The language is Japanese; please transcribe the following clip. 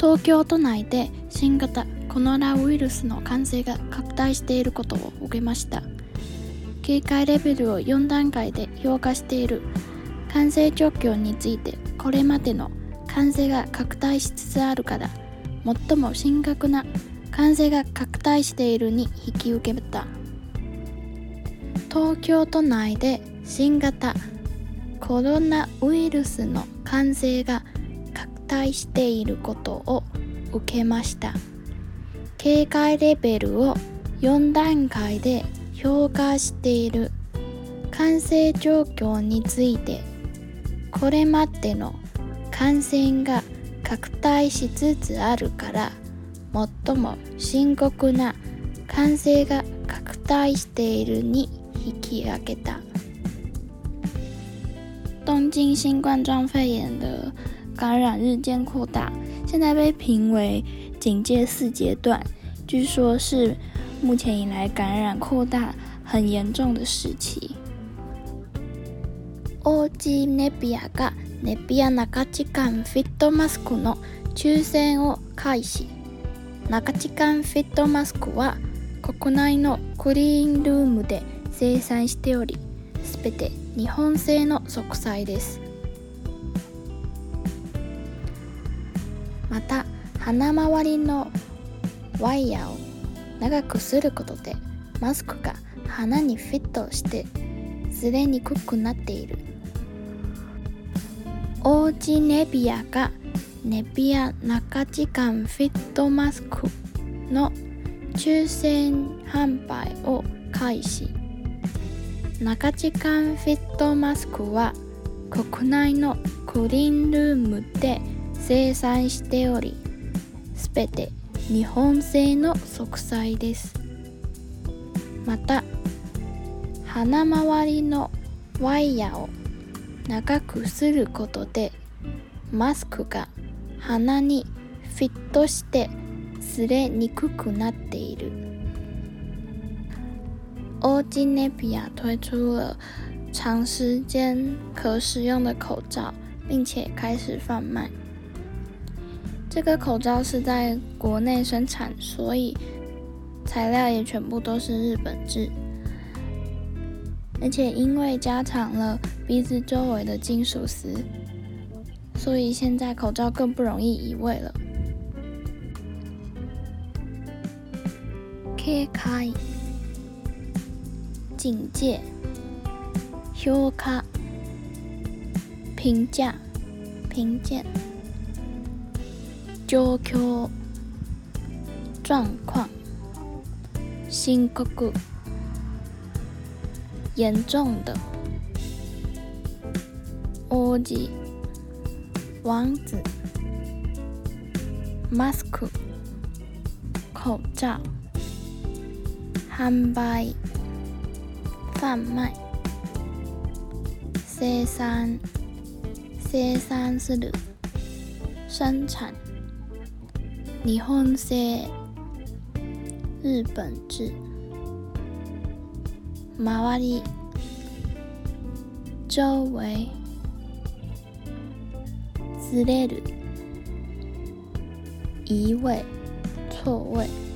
東京都内で新型コロナウイルスの感染が拡大していることを受けました。警戒レベルを4段階で評価している感染状況についてこれまでの感染が拡大しつつあるから最も深刻な感染が拡大しているに引き受けた。東京都内で新型コロナウイルスの感染が拡大待していることを受けました。警戒レベルを4段階で評価している感染状況についてこれまでの感染が拡大しつつあるから最も深刻な感染が拡大しているに引き上げた。东京新冠状肺炎的感染日渐扩大，现在被评为警戒四阶段，据说是目前以来感染扩大很严重的时期。オージネビアがネビア中地間フィットマスクの抽選を開始中地間フィットマスクは国内のクリーンルームで生産しておりすべて日本製の植栽ですまた鼻周りのワイヤーを長くすることでマスクが鼻にフィットしてずれにくくなっている。オージネビアがネビア中時間フィットマスクの抽選販売を開始。中時間フィットマスクは国内のクリーンルームで生産しておりすべて日本製の植栽ですまた鼻周りのワイヤーを長くすることでマスクが鼻にフィットして擦れにくくなっている。欧吉内比亚推出了长时间可使用的口罩，并且开始贩卖。这个口罩是在国内生产，所以材料也全部都是日本制。而且因为加长了鼻子周围的金属丝，所以现在口罩更不容易移位了。K 开。警戒、評価、評价、评鉴、状況、状况、深刻、严重的、王子、王子、マスク、口罩、販売。贩卖生産生産する生产 日本製日本制周り周围ずれる移位错位